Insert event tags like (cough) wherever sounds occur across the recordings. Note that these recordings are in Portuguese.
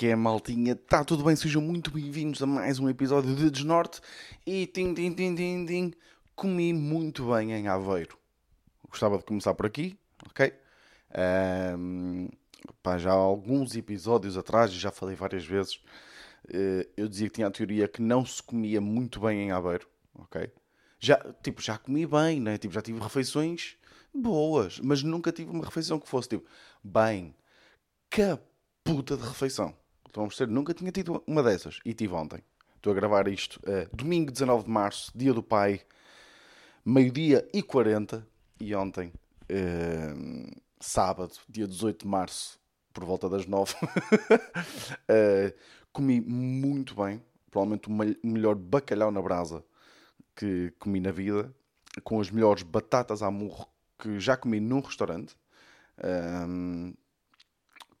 Que é, maltinha? Está tudo bem? Sejam muito bem-vindos a mais um episódio de Desnorte. E tim, tim, tim, tim, tim, comi muito bem em Aveiro. Gostava de começar por aqui, ok? Ahm, pá, já há alguns episódios atrás, já falei várias vezes, eh, eu dizia que tinha a teoria que não se comia muito bem em Aveiro, ok? Já, tipo, já comi bem, né? Tipo, já tive refeições boas, mas nunca tive uma refeição que fosse, tipo, bem, que puta de refeição. Vamos ter, nunca tinha tido uma dessas. E tive ontem. Estou a gravar isto eh, domingo 19 de março, dia do pai, meio-dia e 40. E ontem, eh, sábado, dia 18 de março, por volta das 9, (laughs) eh, comi muito bem. Provavelmente o mel- melhor bacalhau na brasa que comi na vida, com as melhores batatas à murro que já comi num restaurante. Ahm,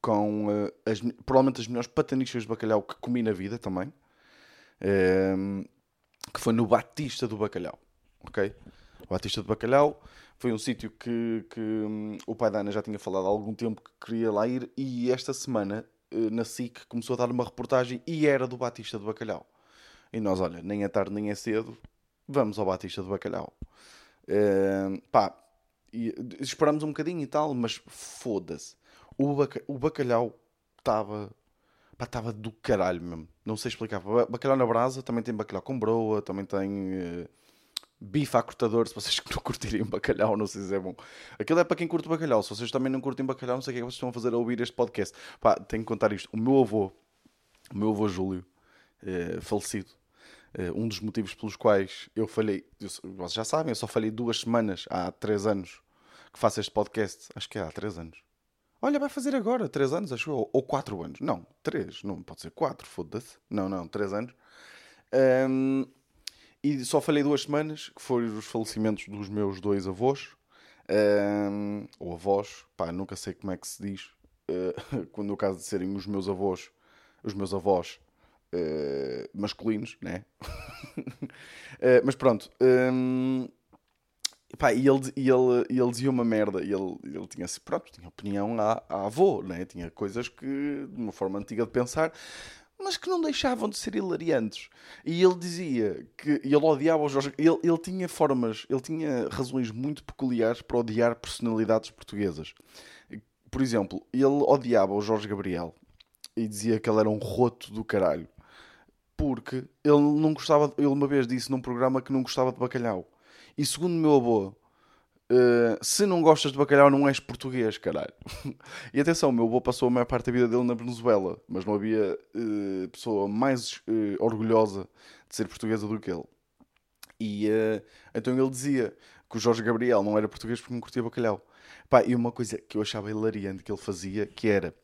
com eh, as, provavelmente as melhores patanichas de bacalhau que comi na vida também. Ahm, que foi no Batista do Bacalhau. Ok? O Batista do Bacalhau foi um sítio que, que hum, o pai da Ana já tinha falado há algum tempo que queria lá ir e esta semana eh, na SIC começou a dar uma reportagem e era do Batista do Bacalhau. E nós, olha, nem é tarde nem é cedo, vamos ao Batista do Bacalhau. Ahm, pá, e esperamos um bocadinho e tal, mas foda-se. O, o bacalhau estava. Estava do caralho mesmo. Não sei explicar. Ba- Bacalhau na brasa, também tem bacalhau com broa, também tem eh, bife à cortador. Se vocês (laughs) não curtirem bacalhau, não sei se é bom. Aquilo é para quem curte bacalhau. Se vocês também não curtem bacalhau, não sei o que é que vocês estão a fazer a ouvir este podcast. Pá, tenho que contar isto. O meu avô, o meu avô Júlio, eh, falecido, eh, um dos motivos pelos quais eu falhei, eu- vocês já sabem, eu só falhei duas semanas há três anos que faço este podcast. Acho que é há três anos. Olha, vai fazer agora, três anos, acho eu. Ou quatro anos. Não, três. Não pode ser quatro, foda-se. Não, não, três anos. Ahm, e só falhei duas semanas, que foram os falecimentos dos meus dois avós. Ahm, ou avós, pá, nunca sei como é que se diz. eh, (laughs) quando no caso de serem os meus avós, os meus avós eh, masculinos, né? (laughs) Eh, mas pronto. Ahm, Pá, e ele, e ele, e ele dizia uma merda, e ele, ele tinha, pronto, tinha opinião à, à avô, né? tinha coisas que, de uma forma antiga de pensar, mas que não deixavam de ser hilariantes. E ele dizia que ele odiava o Jorge, ele, ele tinha formas, ele tinha razões muito peculiares para odiar personalidades portuguesas. Por exemplo, ele odiava o Jorge Gabriel e dizia que ele era um roto do caralho. Porque ele não gostava, ele uma vez disse num programa que não gostava de bacalhau. E segundo o meu avô, eh, se não gostas de bacalhau, não és português, caralho. (laughs) e atenção, meu avô passou a maior parte da vida dele na Venezuela, mas não havia eh, pessoa mais eh, orgulhosa de ser portuguesa do que ele. E então ele dizia que o Jorge Gabriel não era português porque não curtia bacalhau. Pá, e uma coisa que eu achava hilariante que ele fazia, que era,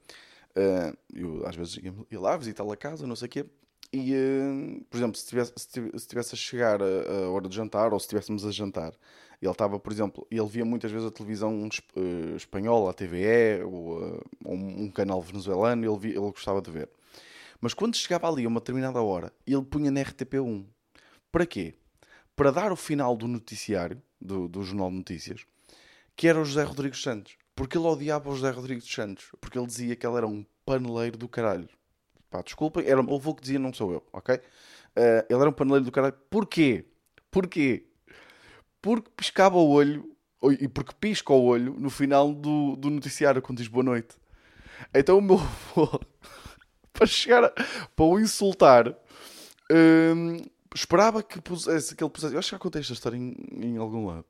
eu às vezes ia, lá visitá-lo a casa, não sei o quê, e, eh, por exemplo, se estivesse se tive- se estivesse a chegar a, a hora de jantar, ou se estivéssemos a jantar, ele estava, por exemplo, ele via muitas vezes a televisão es- eh, espanhola, a TVE, ou, eh, ou um, um canal venezuelano, ele, via- ele gostava de ver. Mas quando chegava ali a uma determinada hora, ele punha na RTP1. Para quê? Para dar o final do noticiário, do, do Jornal de Notícias, que era o José Rodrigues Santos. Porque ele odiava o José Rodrigues Santos. Porque ele dizia que ele era um paneleiro do caralho. Pá, desculpem, era o meu avô que dizia, não sou eu, ok? Eh, ele era um paneleiro do caralho. Porquê? Porquê? Porque piscava o olho, e porque pisca o olho no final do, do noticiário, quando diz boa noite. Então o meu avô, (laughs) para chegar, a- para o insultar, hum, esperava que, pusesse, que ele pusesse. Eu acho que já contei esta história em, em algum lado.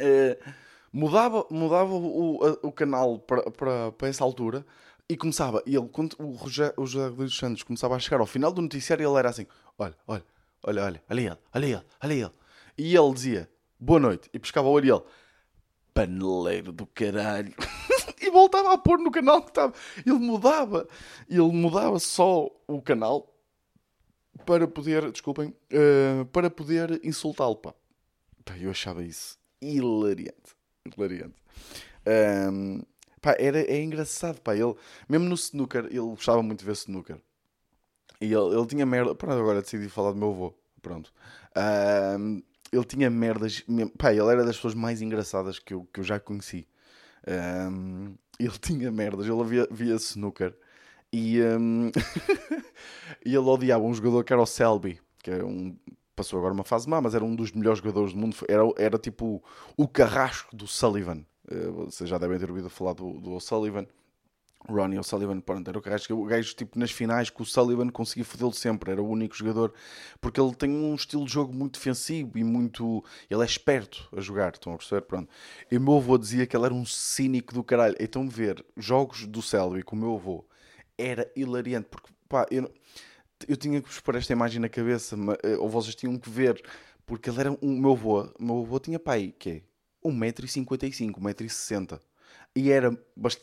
Eh, mudava mudava o, o canal para, para, para essa altura e começava. E ele, quando o José, o José Luís Santos começava a chegar ao final do noticiário, ele era assim: Olha, olha, olha, olha, olha ele, olha ele, olha ele. E ele dizia: Boa noite. E pescava o olho e ele: Paneleiro do caralho. (laughs) e voltava a pôr no canal que estava. Ele mudava. Ele mudava só o canal para poder, desculpem, eh, para poder insultá-lo, pá. Eu achava isso hilariante. Hilariante. Ahm, pá, era, é engraçado, pá. Ele, mesmo no snooker, ele gostava muito de ver snooker. E ele, ele tinha merda. Pronto, agora decidi falar do meu avô. Pronto. Ele tinha merdas. Pá, ele era das pessoas mais engraçadas que eu, que eu já conheci. Ahm, (laughs) ele tinha merdas. Ele via, via snooker. E, um, (laughs) e ele odiava um jogador que era o Selby, que é um, passou agora uma fase má, mas era um dos melhores jogadores do mundo. Era, era tipo o carrasco do Sullivan. Uh, vocês já devem ter ouvido falar do, do Sullivan. Ronnie O'Sullivan, pronto, era o gajo, o gajo tipo nas finais que o Sullivan conseguia fodê-lo sempre, era o único jogador, porque ele tem um estilo de jogo muito defensivo e muito. Ele é esperto a jogar, estão a perceber? Pronto. E meu avô dizia que ele era um cínico do caralho. Então, ver jogos do Selby com o meu avô era hilariante, porque pá, eu, eu tinha que vos pôr esta imagem na cabeça, eh, ou vocês tinham que ver, porque ele era um. O meu avô, o meu avô tinha pai, que é 1,55m, 1,60m e era,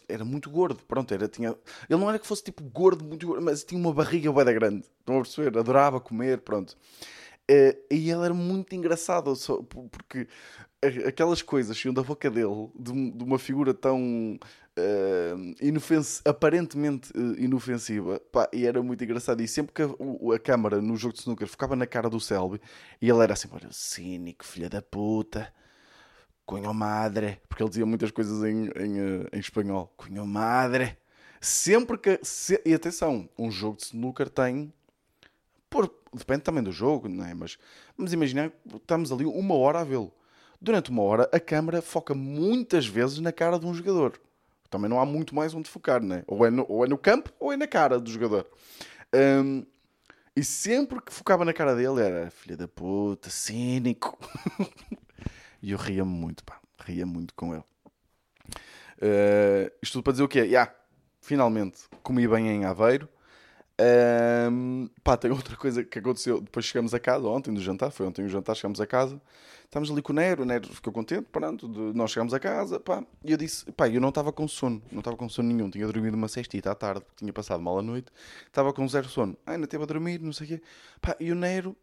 era muito gordo, pronto, era, tinha, ele não era que fosse tipo gordo, muito gordo, mas tinha uma barriga bem grande, estão a perceber? Adorava comer, pronto. Uh, e ele era muito engraçado, só, porque aquelas coisas saíam da boca dele, de, de uma figura tão uh, aparentemente uh, inofensiva, pá, e era muito engraçado. E sempre que a, a, câmara no jogo de snooker ficava na cara do Selby, e ele era assim, olha, cínico, filha da puta Cunho madre, porque ele dizia muitas coisas em, em, eh, em espanhol. Cunho madre. Sempre que. Se, e atenção, um jogo de snooker tem. Por, depende também do jogo, não é? Mas vamos estamos ali uma hora a vê-lo. Durante uma hora, a câmera foca muitas vezes na cara de um jogador. Também não há muito mais onde focar, não é? Ou é no, ou é no campo ou é na cara do jogador. Um, e sempre que focava na cara dele era filha da puta, cínico. (laughs) E eu ria-me muito, pá. Ria muito com ele. Uh, isto tudo para dizer o quê? Yeah, finalmente comi bem em Aveiro. Um, pá, tem outra coisa que aconteceu. Depois chegamos a casa, ontem do jantar, foi ontem o jantar, chegamos a casa. Estávamos ali com o Nero, o Nero ficou contente, pronto, de, nós chegamos a casa, pá. E eu disse, pá, eu não estava com sono, não estava com sono nenhum, tinha dormido uma cestita à tarde, porque tinha passado mal a noite, estava com zero sono. Ainda esteve a dormir, não sei o quê. Pá, e o Nero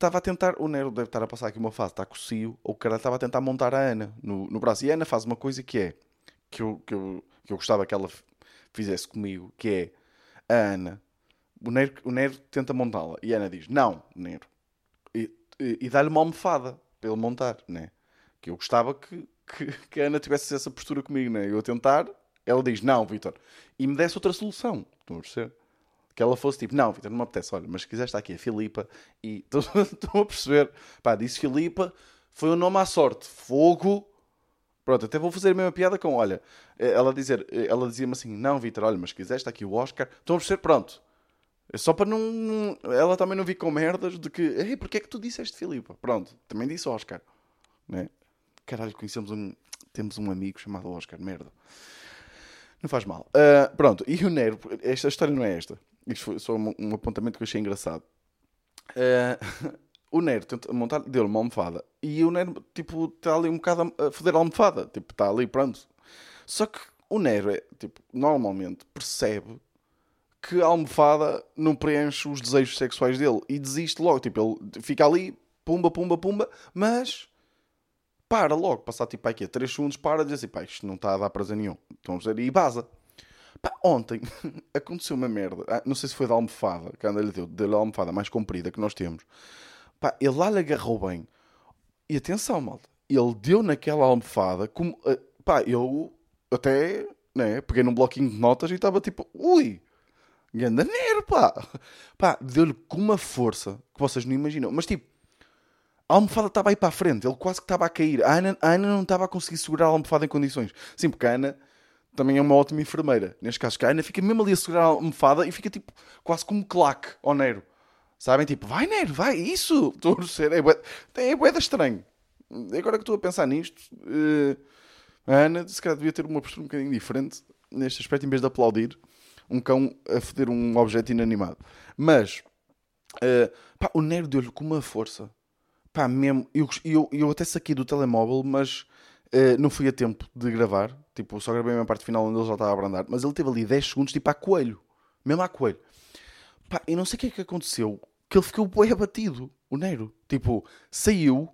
estava a tentar, o Nero deve estar a passar aqui uma fase, está cocio, ou o cara estava a tentar montar a Ana no, no braço. E a Ana faz uma coisa que é, que eu, que eu, que eu gostava que ela fizesse comigo, que é, a Ana, o Nero, o Nero tenta montá-la, e a Ana diz, não, Nero, e, e, e dá-lhe uma almofada para ele montar, né? Que eu gostava que, que, que, a Ana tivesse essa postura comigo, né? Eu a tentar, ela diz, não, Vitor, e me desse outra solução, estão a perceber? Que ela fosse tipo, não, Vitor, não me apetece, olha, mas se quiser estar aqui a Filipa e (laughs) estão a perceber, pá, disse Filipa, foi um nome à sorte, fogo, pronto, até vou fazer a mesma piada com, olha, eh, ela dizer, eh, ela dizia-me assim, não, Vitor, olha, mas se quiser estar aqui o Oscar, estão a perceber, pronto, é só para não, ela também não vir com merdas de que, ei, porque é que tu disseste Filipa? Pronto, também disse Oscar, né? Caralho, conhecemos um, temos um amigo chamado Oscar, merda. Não faz mal. Uh, pronto, e o Nero, esta história não é esta. Isto foi só um, um apontamento que eu achei engraçado. Uh, (laughs) o Nero tenta montar, deu-lhe uma almofada. E o Nero, tipo, está ali um bocado a foder a almofada. Tipo, está ali, pronto. Só que o Nero, é, tipo, normalmente percebe que a almofada não preenche os desejos sexuais dele. E desiste logo. Tipo, ele fica ali, pumba, pumba, pumba. Mas para logo. Passar, tipo, aqui, 3 segundos, para. Diz assim, pá, isto não está a dar prazer nenhum. Estão a dizer, e baza. Pá, ontem (laughs) aconteceu uma merda. Ah, não sei se foi da almofada, que anda lhe deu, da almofada mais comprida que nós temos. Pá, ele lá lhe agarrou bem. E atenção, malta. Ele deu naquela almofada como. Uh, pá, eu até né, peguei num bloquinho de notas e estava tipo, ui, ganda nero, pá. Pá, deu-lhe com uma força que vocês não imaginam. Mas tipo, a almofada estava aí para a frente, ele quase que estava a cair. A Ana, a Ana não estava a conseguir segurar a almofada em condições. Sim, porque a Ana também é uma ótima enfermeira. Neste caso, que a Ana fica mesmo ali a segurar a almofada e fica tipo quase como claque ao Nero. Sabem? Tipo, vai Nero, vai, isso! (laughs) Estou a ser, é, bué, é bué estranho. Agora que estou a pensar nisto, uh, a Ana se calhar devia ter uma postura um bocadinho diferente neste aspecto, em vez de aplaudir um cão a foder um objeto inanimado. Mas, uh, pá, o Nero deu-lhe com uma força. Pá, mesmo, eu, eu, eu até saquei do telemóvel, mas Uh, não fui a tempo de gravar, tipo, só gravei a minha parte final onde ele já estava a abrandar, mas ele teve ali 10 segundos, tipo, a coelho, mesmo a coelho. Pá, e não sei o que é que aconteceu, que ele ficou bem abatido, o Nero. Tipo, saiu,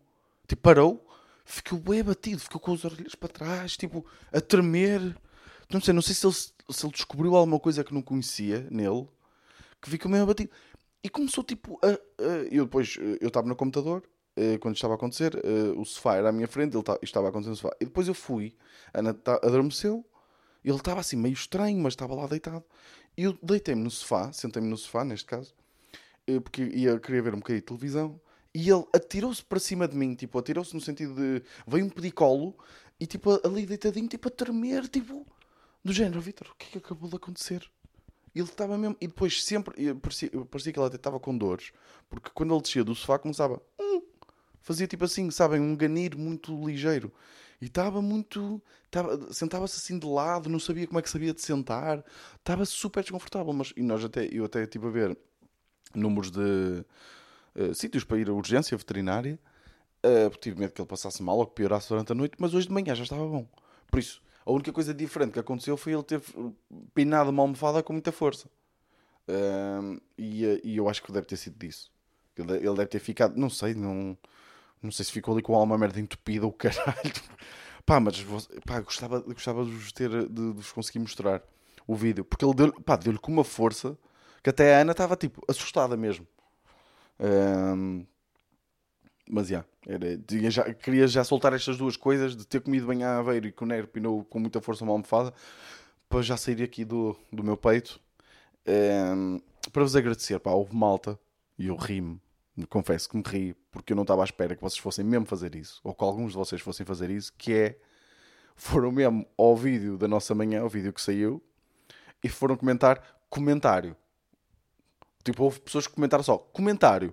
tipo, parou, ficou bem abatido, ficou com os orelhas para trás, tipo, a tremer. Não sei, não sei se ele, se ele descobriu alguma coisa que não conhecia nele, que ficou meio abatido. E começou, tipo, a, a eu depois, eh, eu estava no computador, quando estava a acontecer, uh, o sofá era à minha frente, ele estava a acontecer no sofá. E depois eu fui, a Ana adormeceu, Ele estava assim meio estranho, mas estava lá deitado. E eu deitei-me no sofá, sentei-me no sofá, neste caso, eh, porque ia querer ver um bocadinho de televisão. E ele atirou-se para cima de mim, tipo, atirou-se no sentido de. Veio um pedicolo e, tipo, ali deitadinho, tipo, a tremer, tipo, do género, Vitor, o que é que acabou de acontecer? Ele estava mesmo. E depois sempre. Parecia, parecia que ele até estava com dores, porque quando ele descia do sofá começava. Hum, fazia tipo assim, sabem, um ganir muito ligeiro. E estava muito. Sentava-se assim de lado, não sabia como é que sabia de sentar. Estava super desconfortável. Mas, e nós até, eu até estive a ver números de uh, sítios para ir à urgência veterinária. Uh, tive medo que ele passasse mal ou que piorasse durante a noite. Mas hoje de manhã já estava bom. Por isso, a única coisa diferente que aconteceu foi ele ter pinado uma almofada com muita força. Uh, e, e, eu acho que deve ter sido disso. Ele, ele deve ter ficado, não sei, não não sei se ficou ali com a alma merda entupida ou caralho. (laughs) Pá, mas pá, gostava, gostava de vos, ter, de, de vos conseguir mostrar o vídeo. Porque ele deu-lhe deu com uma força que até a Ana estava tipo assustada mesmo. Um, mas já, era, já, queria já soltar estas duas coisas de ter comido bem a aveiro e que o Nero pinou com muita força uma almofada para já sair aqui do, do meu peito. Um, para vos agradecer, pá, houve malta e eu ri-me confesso que me ri, porque eu não estava à espera que vocês fossem mesmo fazer isso, ou que alguns de vocês fossem fazer isso, que é, foram mesmo ao vídeo da nossa manhã, ao vídeo que saiu, e foram comentar comentário. Tipo, houve pessoas que comentaram só comentário.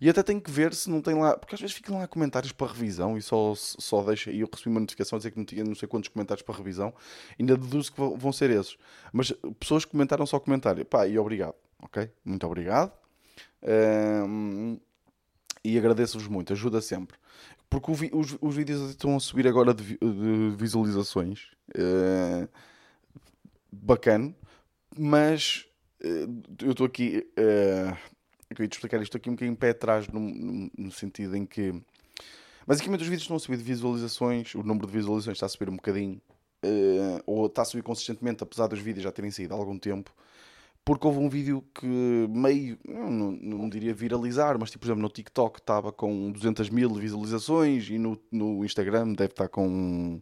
E até tenho que ver se não tem lá, porque às vezes ficam lá comentários para revisão e só, só deixa. E eu recebi uma notificação a dizer que não tinha não sei quantos comentários para revisão, ainda deduzo que vão ser esses. Mas pessoas comentaram só comentário. Pá, e obrigado, ok? Muito obrigado. E agradeço-vos muito, ajuda sempre. Porque os, os, vídeos estão a subir agora de, de visualizações. Uh, bacana. Mas uh, eu estou aqui. Uh, eu queria te explicar isto aqui um bocadinho pé atrás, no, no, no sentido em que. Basicamente, os vídeos estão a subir de visualizações, o número de visualizações está a subir um bocadinho, uh, ou está a subir consistentemente, apesar dos vídeos já terem saído há algum tempo porque houve um vídeo que meio, não, não, não, diria viralizar, mas tipo, por exemplo, no TikTok estava com 200 mil visualizações e no, no Instagram deve estar com.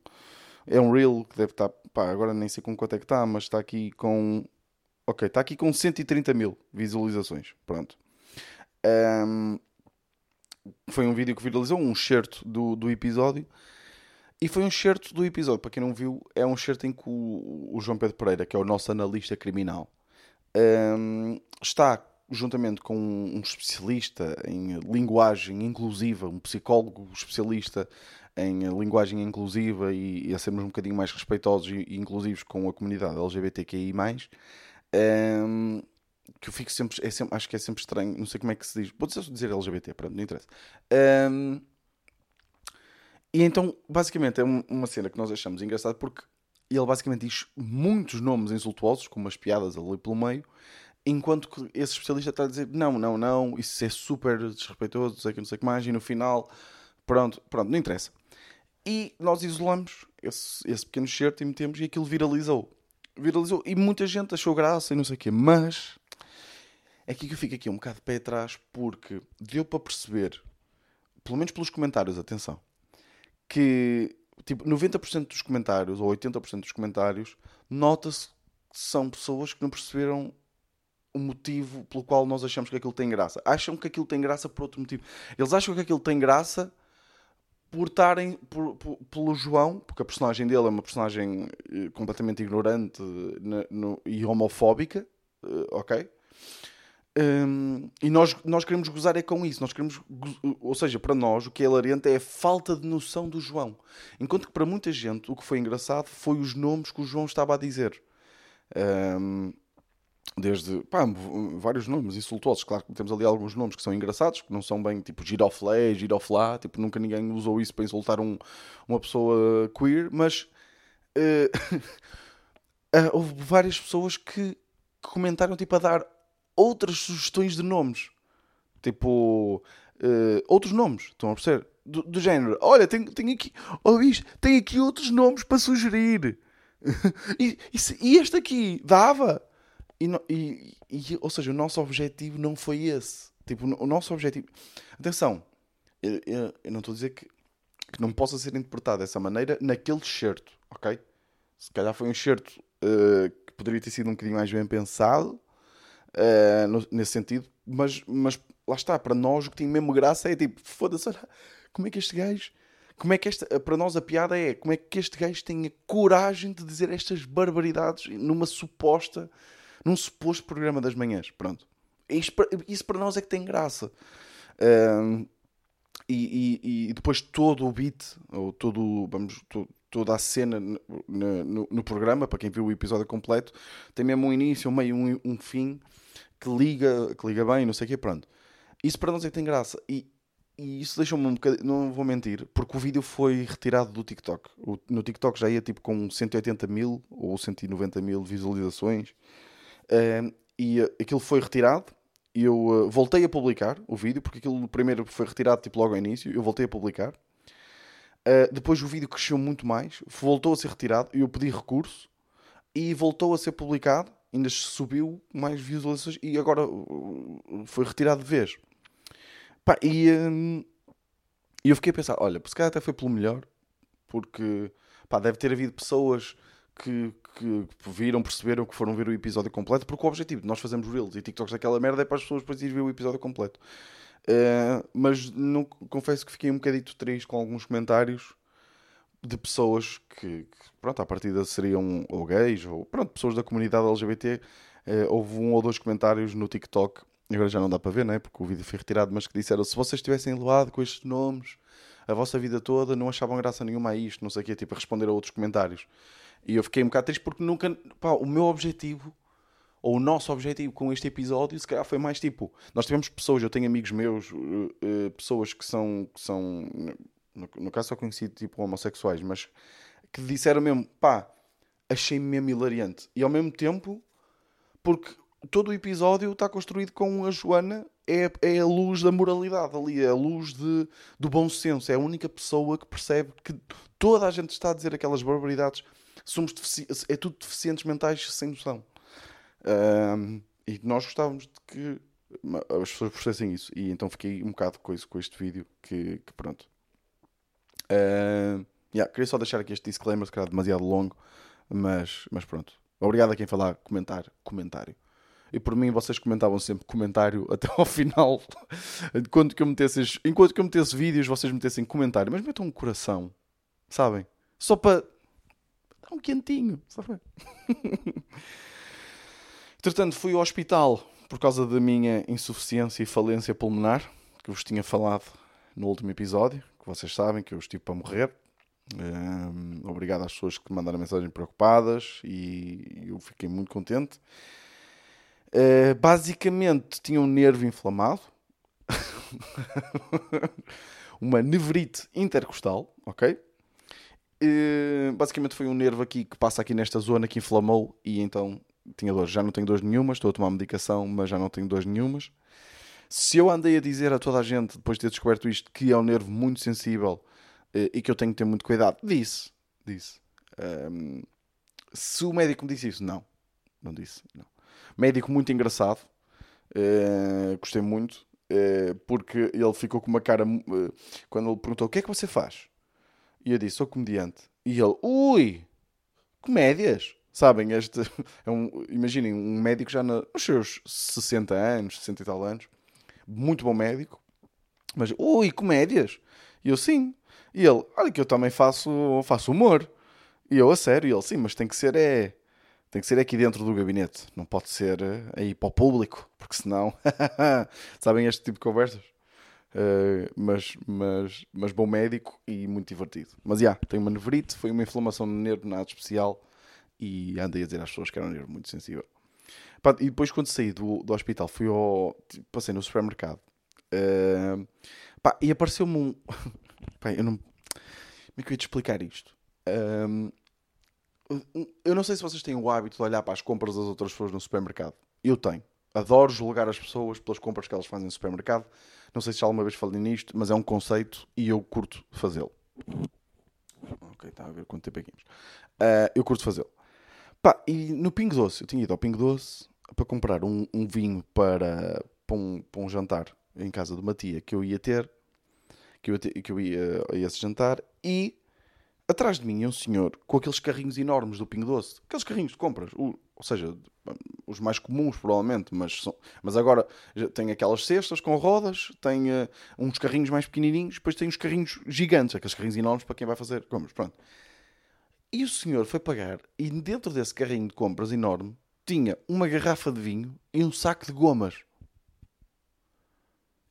É um Reel que deve estar, pá, agora nem sei com quanto é que está, mas está aqui com. Ok, está aqui com 130 mil visualizações. Pronto. Um, foi um vídeo que viralizou, um certo do, do episódio. E foi um certo do episódio, para quem não viu, é um certo em que o, o João Pedro Pereira, que é o nosso analista criminal, um, está juntamente com um especialista em linguagem inclusiva, um psicólogo especialista em linguagem inclusiva e, e a sermos um bocadinho mais respeitosos e, inclusivos com a comunidade LGBTQI+, um, que eu fico sempre, é sempre, acho que é sempre estranho, não sei como é que se diz, vou dizer LGBT, pronto, não interessa. Um, e então, basicamente, é uma cena que nós achamos engraçado porque e ele basicamente diz muitos nomes insultuosos, com umas piadas ali pelo meio, enquanto que esse especialista está a dizer não, não, não, isso é super desrespeitoso, não sei o que, não sei que mais, e no final, pronto, pronto, não interessa. E nós isolamos esse, esse pequeno shirt e metemos e aquilo viralizou. Viralizou e muita gente achou graça e não sei o quê, mas é aqui que eu fico aqui um bocado de pé atrás porque deu para perceber, pelo menos pelos comentários, atenção, que tipo, 90% dos comentários, ou 80% dos comentários, nota-se que são pessoas que não perceberam o motivo pelo qual nós achamos que aquilo tem graça. Acham que aquilo tem graça por outro motivo. Eles acham que aquilo tem graça por estarem por, por, pelo João, porque a personagem dele é uma personagem eh, completamente ignorante eh, e homofóbica, eh, ok? Um, e nós, nós queremos gozar é com isso. Nós queremos, ou seja, para nós o que é hilariante é a falta de noção do João. Enquanto que para muita gente o que foi engraçado foi os nomes que o João estava a dizer. Um, desde pá, vários nomes insultuosos. Claro que temos ali alguns nomes que são engraçados, que não são bem tipo giroflé, giroflá, tipo nunca ninguém usou isso para insultar um, uma pessoa queer, mas uh, (laughs) houve várias pessoas que comentaram tipo a dar outras sugestões de nomes. Tipo, uh, outros nomes, estão a perceber? Do, do género, olha, tenho, tenho aqui, oh bicho, tenho aqui outros nomes para sugerir. (laughs) e, e, e, este aqui dava. E, e, e, ou seja, o nosso objetivo não foi esse. Tipo, o nosso objetivo. Atenção, eu, eu, eu não estou a dizer que, que não possa ser interpretado dessa maneira naquele certo, ok? Se calhar foi um excerto uh, que poderia ter sido um bocadinho mais bem pensado, uh, no, nesse sentido, mas, mas lá está, para nós o que tem mesmo graça é tipo, foda-se, como é que este gajo. Como é que esta, para nós a piada é como é que este gajo tem a coragem de dizer estas barbaridades numa suposta, num suposto programa das manhãs. Pronto. Isso para, isso para nós é que tem graça. E, e, e, depois todo o beat, ou todo, vamos, todo, toda a cena no, no, no, programa, para quem viu o episódio completo, tem mesmo um início, um meio, um, um fim que liga, que liga bem, não sei o quê, pronto. Isso para nós é que tem graça. E, e isso deixa-me um bocadinho, não vou mentir, porque o vídeo foi retirado do TikTok. O, no TikTok já ia tipo com 180 mil ou 190 mil visualizações. Uh, e aquilo foi retirado eu uh, voltei a publicar o vídeo, porque aquilo primeiro foi retirado tipo logo ao início, eu voltei a publicar. Uh, depois o vídeo cresceu muito mais, voltou a ser retirado, eu pedi recurso e voltou a ser publicado, ainda subiu mais visualizações e agora uh, foi retirado de vez. Pá, e um, eu fiquei a pensar, olha, por se calhar até foi pelo melhor, porque pá, deve ter havido pessoas que, que viram, perceberam que foram ver o episódio completo, porque o objetivo de nós fazermos Reels e TikToks daquela merda é para as pessoas depois irem ver o episódio completo. Uh, mas confesso que fiquei um bocadito triste com alguns comentários de pessoas que, que pronto, à partida seriam ou gays ou pronto, pessoas da comunidade LGBT. Uh, eh, houve um ou dois comentários no TikTok, agora já não dá para ver, né? porque o vídeo foi retirado, mas que disseram: se vocês tivessem loado com estes nomes a vossa vida toda, não achavam graça nenhuma a isto, não sei o quê, tipo a responder a outros comentários. E eu fiquei um bocado triste porque nunca. Pá, o meu objetivo, ou o nosso objetivo com este episódio, se calhar foi mais tipo. Nós tivemos pessoas, eu tenho amigos meus, uh, uh, pessoas que são. Que são no, no caso só conheci tipo homossexuais, mas que disseram mesmo, pá, achei-me mesmo hilariante. E ao mesmo tempo, porque todo o episódio está construído com a Joana, é, é a luz da moralidade ali, é a luz de, do bom senso. É a única pessoa que percebe que toda a gente está a dizer aquelas barbaridades somos é tudo deficientes mentais sem noção. Um, e nós gostávamos de que as pessoas percebessem isso. E então fiquei um bocado com, isso, com este vídeo que, que pronto. Uh, yeah, queria só deixar aqui este disclaimer, se calhar demasiado longo, mas, mas pronto. Obrigado a quem falar comentar, comentário. E por mim vocês comentavam sempre comentário (laughs) até ao final. enquanto, que eu metesse, enquanto que eu metesse vídeos, vocês metessem comentário. Mas metam um coração, sabem? Só para um quentinho. (laughs) Entretanto, fui ao hospital por causa da minha insuficiência e falência pulmonar, que vos tinha falado no último episódio, que vocês sabem que eu estive para morrer. Um, obrigado às pessoas que mandaram mensagem preocupadas e eu fiquei muito contente. Uh, basicamente, tinha um nervo inflamado, (laughs) uma nevrite intercostal, ok? Uh, basicamente foi um nervo aqui que passa aqui nesta zona que inflamou e então tinha dor. Já não tenho dores nenhumas, estou a tomar medicação, mas já não tenho dores nenhumas. Se eu andei a dizer a toda a gente, depois de ter descoberto isto, que é um nervo muito sensível uh, e que eu tenho que ter muito cuidado, disse. Disse. Um, se o médico me disse isso, não. Não disse. Não. Médico muito engraçado. Uh, gostei muito. porque ele ficou com uma cara. quando ele perguntou: O que é que você faz? E eu disse, sou comediante. E ele, ui, comédias. Sabem, este (laughs) é um, imaginem, um médico já nos seus 60 anos, 60 e tal anos, muito bom médico, mas, ui, comédias. E eu, sim. E ele, olha que eu também faço, faço humor. E eu, a sério, e ele, sim, mas tem que ser, é, tem que ser aqui dentro do gabinete, não pode ser eh, aí para o público, porque senão, (laughs) sabem este tipo de conversas? Uh, mas, mas, mas bom médico e muito divertido. Mas já, yeah, tem uma nevrite, foi uma inflamação no nervo, nada especial, e andei a dizer às pessoas que era um nervo muito sensível. E depois, quando saí do, do hospital, fui ao. Tipo, passei no supermercado uh, pá, e apareceu-me um. (laughs) pá, eu não. Como é que eu ia te explicar isto? Uh, eu não sei se vocês têm o hábito de olhar para as compras das outras pessoas no supermercado. Eu tenho. Adoro julgar as pessoas pelas compras que elas fazem no supermercado não sei se já alguma vez falei nisto, mas é um conceito e eu curto fazê-lo. Ok, está a ver quanto tempo é que uh, Eu curto fazê-lo. Pá, e no Pingo Doce, eu tinha ido ao Pingo Doce para comprar um, um vinho para, para, um, para um jantar em casa de uma tia que eu ia ter, que eu, que eu ia a esse jantar, e atrás de mim é um senhor com aqueles carrinhos enormes do Pingo Doce. Aqueles carrinhos de compras. O, ou seja, os mais comuns, provavelmente. Mas, são, mas agora tem aquelas cestas com rodas, tem uh, uns carrinhos mais pequenininhos, depois tem uns carrinhos gigantes. Aqueles carrinhos enormes para quem vai fazer compras. Pronto. E o senhor foi pagar e dentro desse carrinho de compras enorme tinha uma garrafa de vinho e um saco de gomas.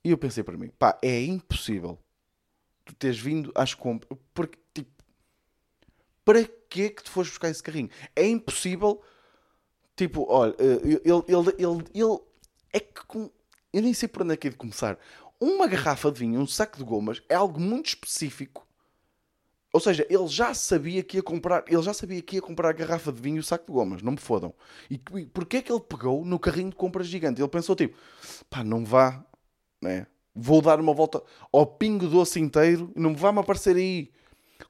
E eu pensei para mim, pá, é impossível tu teres vindo às compras. Porque, tipo, para que que tu foste buscar esse carrinho? É impossível. Tipo, olha, eh, ele, ele, ele, ele é que com. Eu nem sei por onde é que é de começar. Uma garrafa de vinho, um saco de gomas, é algo muito específico. Ou seja, ele já sabia que ia comprar, ele já sabia que ia comprar a garrafa de vinho e o saco de gomas, não me fodam. E porquê é que ele pegou no carrinho de compras gigante? Ele pensou tipo, pá, não vá né? Vou dar uma volta ao pingo doce inteiro e não vai-me aparecer aí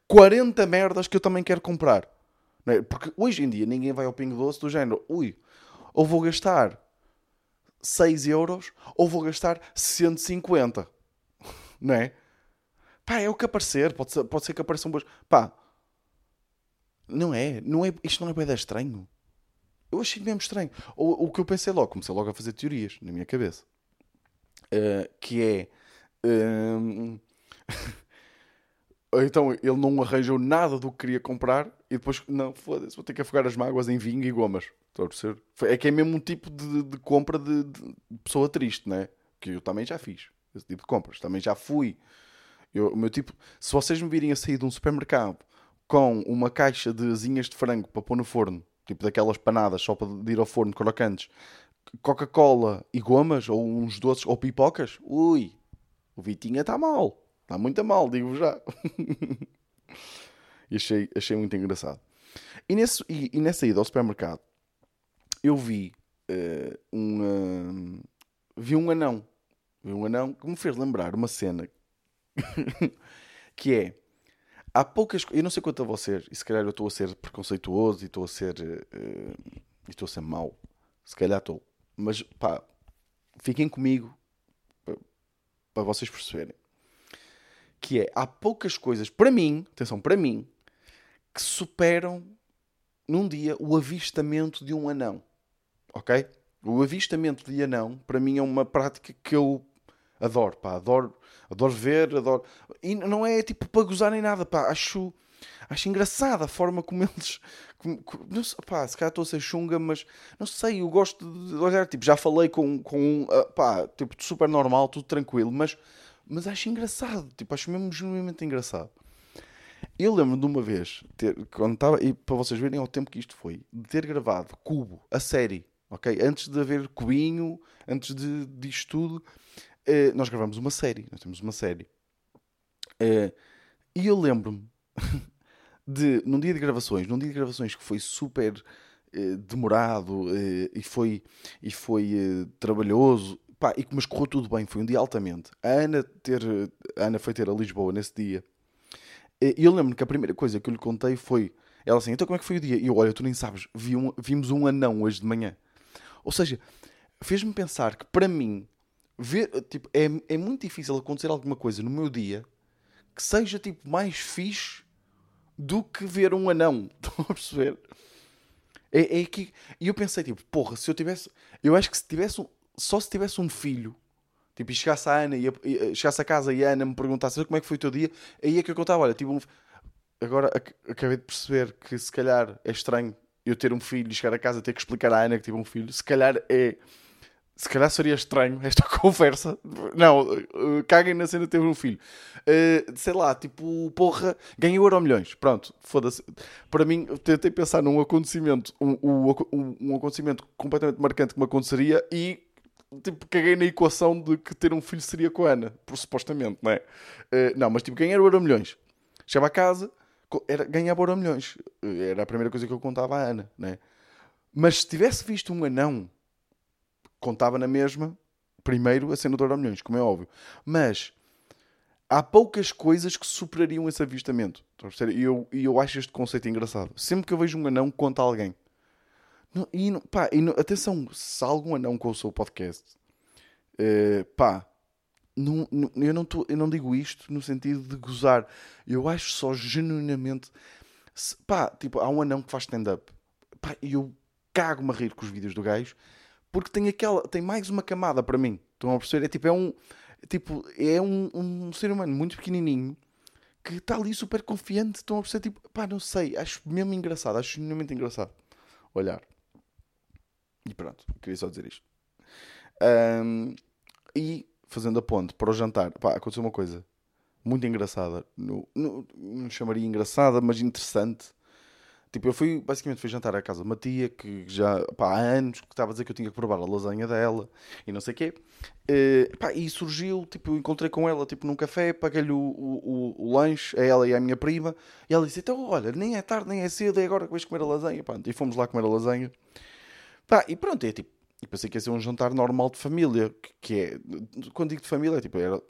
40 merdas que eu também quero comprar. Né? Porque hoje em dia ninguém vai ao pingo doce do género, ui, ou vou gastar 6 euros ou vou gastar 150. Não é? Pá, é o que aparecer. Pode ser, pode ser que apareçam boas. Pá, não é, não é. Isto não é bem estranho. Eu achei mesmo estranho. O, o que eu pensei logo, comecei logo a fazer teorias na minha cabeça uh, que é. (laughs) Uh, então ele não arranjou nada do que queria comprar e depois, não, foda-se, vou ter que afogar as mágoas em vinho e gomas. Estou a perceber? É que é mesmo um tipo de, de compra de, de, pessoa triste, né? Que eu também já fiz. Esse tipo de compras. Também já fui. Eu, o meu tipo, se vocês me virem a sair de um supermercado com uma caixa de asinhas de frango para pôr no forno, tipo daquelas panadas só para ir ao forno crocantes, Coca-Cola e gomas, ou uns doces, ou pipocas, ui, o Vitinha está mal. Está muito mal, digo já. (laughs) e achei, achei muito engraçado. E, nesse, e, e nessa ida ao supermercado, eu vi uh, um, uh, vi um anão. Vi um anão que me fez lembrar uma cena (laughs) que é há poucas eu não sei quanto a vocês, e se calhar eu estou a ser preconceituoso e estou a ser uh, e estou a ser mau, se calhar estou. Mas pá, fiquem comigo para vocês perceberem. Que é, há poucas coisas, para mim, atenção, para mim, que superam num dia o avistamento de um anão. Ok? O avistamento de anão, para mim, é uma prática que eu adoro, pá, adoro, adoro ver, adoro. E não é tipo para gozar nem nada, pá, acho acho engraçada a forma como (laughs) eles. Como, não sei, pá, se calhar estou a ser chunga, mas não sei, eu gosto de olhar. Tipo, já falei com, com um. Uh, pá, tipo, super normal, tudo tranquilo, mas, mas acho engraçado. Tipo, acho mesmo genuinamente engraçado. Eu lembro de uma vez, ter, quando estava, e para vocês verem ao tempo que isto foi, de ter gravado Cubo, a série, ok? Antes de haver Cubinho, antes de, disto tudo, eh, nós gravamos uma série, nós temos uma série. Eh, e eu lembro-me (laughs) de, num dia de gravações, num dia de gravações que foi super eh, demorado e foi, e foi trabalhoso, pá, e, mas correu tudo bem, foi um dia altamente. A Ana, ter, a Ana foi ter a Lisboa nesse dia. E eu lembro que a primeira coisa que eu lhe contei foi, ela assim, então como é que foi o dia? E eu, olha, tu nem sabes, vi um, vimos um anão hoje de manhã. Ou seja, fez-me pensar que para mim, ver, tipo, é, é muito difícil acontecer alguma coisa no meu dia que seja tipo mais fixe do que ver um anão. (laughs) Estão a perceber? É, é que. E eu pensei, tipo, porra, se eu tivesse. Eu acho que se tivesse. Só se tivesse um filho, tipo, e chegasse a Ana, e, e chegasse a casa e a Ana me perguntasse como é que foi o teu dia, aí é que eu contava, olha, tipo, um... agora acabei de perceber que se calhar é estranho eu ter um filho e chegar a casa ter que explicar à Ana que tive um filho, se calhar é se calhar seria estranho esta (laughs) conversa. Não, uh, caguem na cena de ter um filho. Uh, sei lá, tipo, porra, ganhei euro milhões. Pronto, foda-se. Para mim, tentei pensar num acontecimento, um, um, um, acontecimento completamente marcante que me aconteceria e tipo, caguei na equação de que ter um filho seria com a Ana, por, supostamente, não é? Uh, não, mas tipo, ganhar euro milhões. Chegava a casa, era, ganhava euro milhões. Era a primeira coisa que eu contava à Ana, não é? Mas se tivesse visto um anão contava na mesma, primeiro, a cena do milhões, como é óbvio. Mas há poucas coisas que superariam esse avistamento. E eu, eu acho este conceito engraçado. Sempre que eu vejo um anão, conta alguém. Não, e, não, pá, e não, atenção, se algum anão com o seu podcast, uh, pá, não- eu, não tô, eu não digo isto no sentido de gozar. Eu acho só genuinamente. se- pá, tipo, há um anão que faz stand-up. Pá, e eu cago-me a rir com os vídeos do gajo porque tem aquela. Tem mais uma camada para mim. Estão a perceber? É tipo, é um. Tipo, é um, um ser humano muito pequenininho que está ali super confiante. Estão a perceber? Tipo, pá, não sei. Acho mesmo engraçado. Acho genuinamente engraçado. Olhar. E pronto, queria só dizer isto. Ahm, e fazendo a ponte para o jantar, pá, aconteceu uma coisa muito engraçada. No, no- não chamaria engraçada, mas interessante. Tipo, eu fui, basicamente, fui jantar à casa de uma tia que já, pá, há anos que estava a dizer que eu tinha que provar a lasanha dela e não sei o quê. Eh, pá, e surgiu, tipo, encontrei com ela, tipo, num café, paguei-lhe o, o, o, o lanche, a ela e à minha prima, e ela disse, então, olha, nem é tarde, nem é cedo, é agora que vais comer a lasanha, pá. E fomos lá comer a lasanha. Pá, e pronto, é tipo, e pensei que ia ser um jantar normal de família, que, que é, quando digo de família, é tipo, era,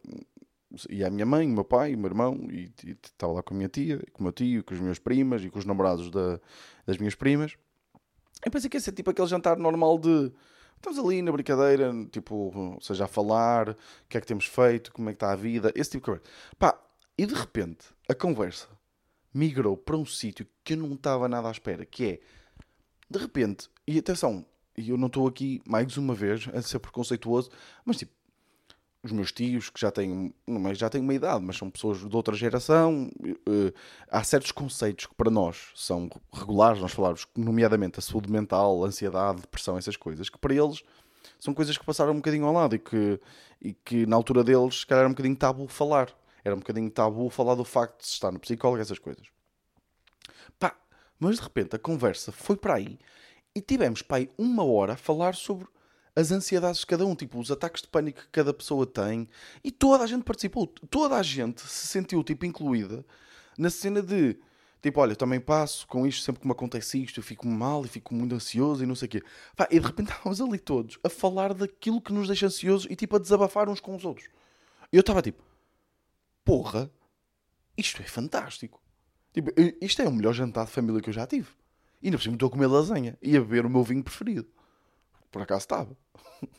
e a minha mãe, o meu pai, o meu irmão, e estava lá com a minha tia, com o meu tio, com as minhas primas e com os namorados da- das minhas primas. Eu pensei que ia ser tipo aquele jantar normal de estamos ali na brincadeira, tipo, ou seja, a falar, o que é que temos feito, como é que está a vida, esse tipo de conversa. Pá, e de repente a conversa migrou para um sítio que eu não estava nada à espera, que é de repente, e atenção, e eu não estou aqui mais uma vez a ser preconceituoso, mas tipo, os meus tios que já têm, é, já têm uma idade, mas são pessoas de outra geração, eh, há certos conceitos que para nós são regulares, nós falamos, nomeadamente a saúde mental, a ansiedade, depressão, essas coisas, que para eles são coisas que passaram um bocadinho ao lado e que, e que na altura deles, se calhar, era um bocadinho tabu falar. Era um bocadinho tabu falar do facto de se estar no psicólogo, essas coisas. Pá, mas de repente a conversa foi para aí e tivemos, pá, aí uma hora a falar sobre as ansiedades de cada um, tipo, os ataques de pânico que cada pessoa tem e toda a gente participou, toda a gente se sentiu, tipo, incluída na cena de, tipo, olha, também passo com isto, sempre que me acontece isto, eu fico mal e fico muito ansioso e não sei o quê. E de repente (laughs) estávamos ali todos a falar daquilo que nos deixa ansiosos e, tipo, a desabafar uns com os outros. E eu estava tipo, porra, isto é fantástico. Tipo, isto é o melhor jantar de família que eu já tive. E ainda por cima estou a comer lasanha e a beber o meu vinho preferido. Por acaso estava. (laughs)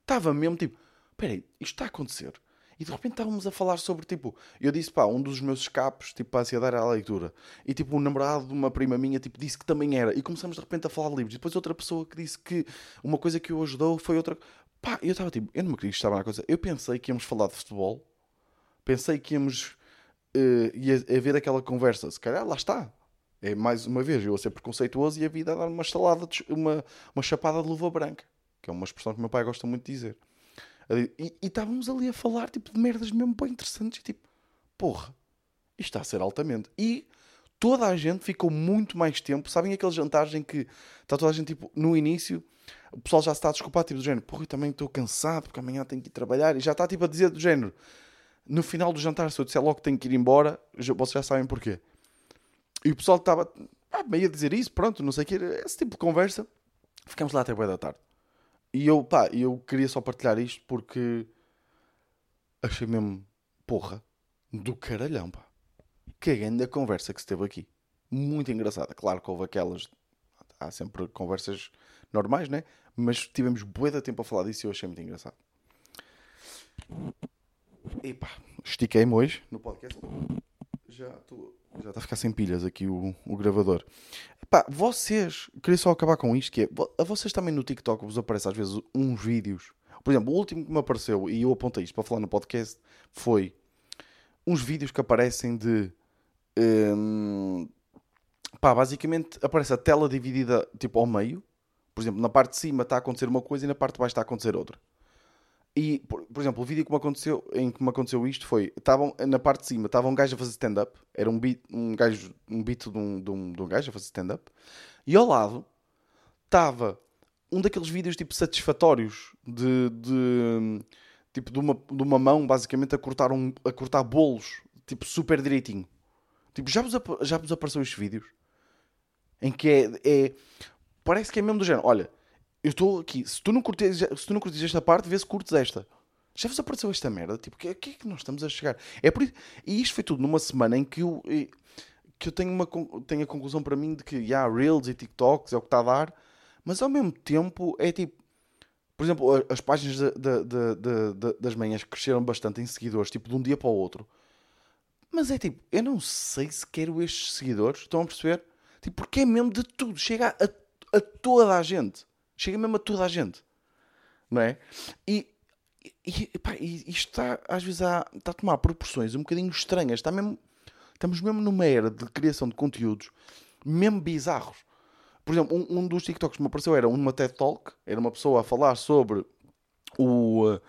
Estava mesmo tipo, peraí, isto está a acontecer. E de repente estávamos a falar sobre, tipo, eu disse, pá, um dos meus escapes, tipo, para a ansiedade era a leitura. E, tipo, o namorado de uma prima minha, tipo, disse que também era. E começamos de repente a falar de livros. E depois outra pessoa que disse que uma coisa que o ajudou foi outra. Pá, eu estava tipo, eu não me acredito que estava na coisa. Eu pensei que íamos falar de futebol. Pensei que íamos eh, ia haver aquela conversa. Se calhar lá está. É mais uma vez eu a ser preconceituoso e a vida a dar uma salada, de, uma, uma chapada de luva branca, que é uma expressão que meu pai gosta muito de dizer. E, e estávamos ali a falar tipo, de merdas mesmo bem interessantes e tipo, porra, isto está a ser altamente. E toda a gente ficou muito mais tempo. Sabem aqueles jantares em que está toda a gente tipo, no início, o pessoal já está a desculpar, tipo, do género, porra, eu também estou cansado porque amanhã tenho que ir trabalhar e já está tipo a dizer do género. No final do jantar, se eu disser logo que tenho que ir embora, já- vocês já sabem porquê. E o pessoal estava ah, meio a dizer isso, pronto, não sei o que, esse tipo de conversa. Ficamos lá até boa da tarde. E eu, pá, eu queria só partilhar isto porque achei mesmo, porra, do caralhão, pá. Que grande a conversa que se teve aqui. Muito engraçada. Claro que houve aquelas, há sempre conversas normais, né? Mas tivemos bué de tempo a falar disso e eu achei muito engraçado. E pá, estiquei-me hoje no podcast. Já estou já está a ficar sem pilhas aqui o, o gravador. Pá, vocês, queria só acabar com isto, que é, a vocês também no TikTok vos aparece às vezes uns vídeos. Por exemplo, o último que me apareceu, e eu apontei isto para falar no podcast, foi uns vídeos que aparecem de... hum, pá, basicamente aparece a tela dividida tipo ao meio. Por exemplo, na parte de cima está a acontecer uma coisa e na parte de baixo está a acontecer outra. E, por, por exemplo, o vídeo que me aconteceu, em que me aconteceu isto foi: estavam na parte de cima, estava um gajo a fazer stand-up, era um beat, um gajo, um beat de um, de um, de um gajo a fazer stand-up, e ao lado estava um daqueles vídeos tipo satisfatórios de, de tipo de uma, de uma mão basicamente a cortar, um, a cortar bolos, tipo super direitinho. Tipo, já vos, já vos apareceu estes vídeos? Em que é, é- Parece que é mesmo do género. Olha, eu estou aqui. Se tu não curtes, se tu não curtes esta parte, vê se curtes esta. Já vos apareceu esta merda? Tipo, que, que é que nós estamos a chegar? É por isso, e isto foi tudo numa semana em que eu, que eu tenho, uma, tenho a conclusão para mim de que, yeah, Reels e TikToks é o que está a dar, mas ao mesmo tempo é tipo, Por exemplo, as páginas de- de- de- das manhãs cresceram bastante em seguidores, tipo, de um dia para o outro. Mas é tipo, eu não sei se quero estes seguidores, estão a perceber? Tipo, porque é mesmo de tudo, chega a, a toda a gente. Chega mesmo a toda a gente. Não é? E, e, isto está, às vezes, a, está a tomar proporções um bocadinho estranhas. Está mesmo, estamos mesmo numa era de criação de conteúdos mesmo bizarros. Por exemplo, um, um dos TikToks que me apareceu era uma TED Talk, era uma pessoa a falar sobre o, uh, uh,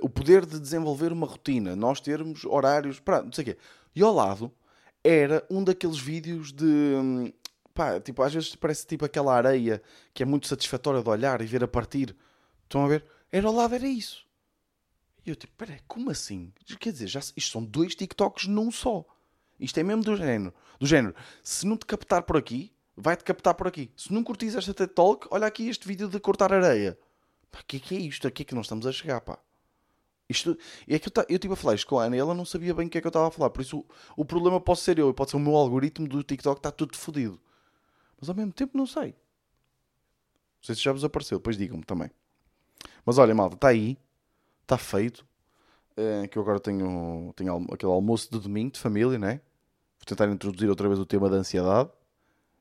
o poder de desenvolver uma rotina, nós termos horários, pá, não sei o quê. E ao lado era um daqueles vídeos de. Pá, tipo, às vezes parece tipo aquela areia que é muito satisfatória de olhar e ver a partir. Estão a ver? Era ao lado, era isso. E eu tipo, peraí, como assim? Quer dizer, já, isto são dois TikToks num só. Isto é mesmo do género. Do género, se não te captar por aqui, vai-te captar por aqui. Se não curtis esta TED Talk, olha aqui este vídeo de cortar areia. Pá, o que é que é isto? Aqui é que nós estamos a chegar, pá. Isto, é que eu, ta- eu tive a falar isto com a Ana e ela não sabia bem o que é que eu estava a falar. Por isso o, o problema pode ser eu e pode ser o meu algoritmo do TikTok está tudo fodido. Mas ao mesmo tempo não sei. Não sei se já vos apareceu, depois digam-me também. Mas olha, malta, está aí, está feito. Eh, que eu agora tenho, tenho aquele almoço de domingo de família, né? Vou tentar introduzir outra vez o tema da ansiedade,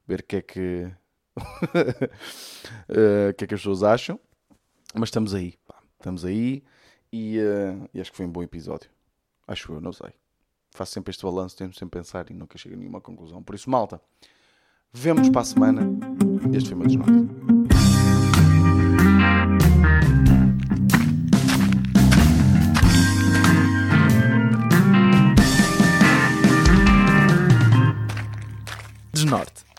ver o que é que. (laughs) eh, o que é que as pessoas acham. Mas estamos aí, estamos aí e, eh, e acho que foi um bom episódio. Acho eu, não sei. Faço sempre este balanço, tento sempre pensar e nunca chego a nenhuma conclusão. Por isso, malta, Vemos para a semana. Este foi o meu desnorte.